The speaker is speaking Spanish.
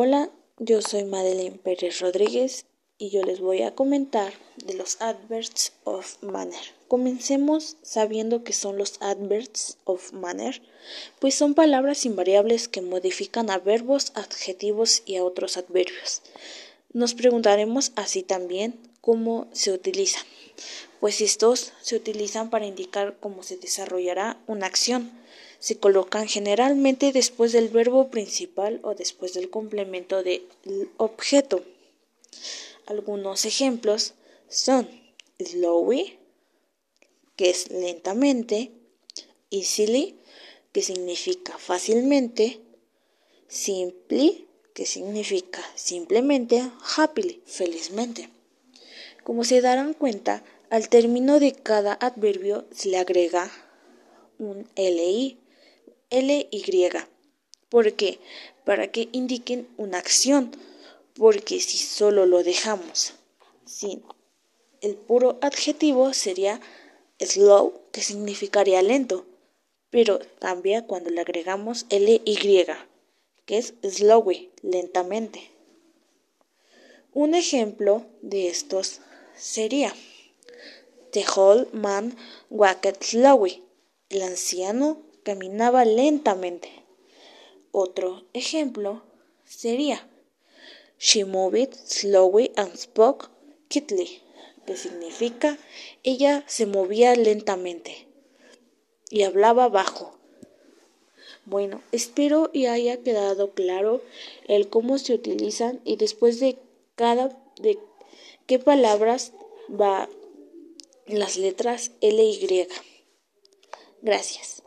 Hola, yo soy Madeleine Pérez Rodríguez y yo les voy a comentar de los adverbs of manner. Comencemos sabiendo que son los adverbs of manner, pues son palabras invariables que modifican a verbos, adjetivos y a otros adverbios. Nos preguntaremos así también cómo se utilizan, pues estos se utilizan para indicar cómo se desarrollará una acción se colocan generalmente después del verbo principal o después del complemento del objeto. Algunos ejemplos son slowly, que es lentamente, easily, que significa fácilmente, simply, que significa simplemente, happily, felizmente. Como se darán cuenta, al término de cada adverbio se le agrega un LI LY. ¿Por qué? Para que indiquen una acción, porque si solo lo dejamos sin el puro adjetivo sería slow, que significaría lento, pero cambia cuando le agregamos LY, que es slowy, lentamente. Un ejemplo de estos sería The whole man walked slowly. El anciano caminaba lentamente. Otro ejemplo sería She moved slowly and spoke quickly, que significa ella se movía lentamente y hablaba bajo. Bueno, espero y haya quedado claro el cómo se utilizan y después de cada de qué palabras va las letras L y. Gracias.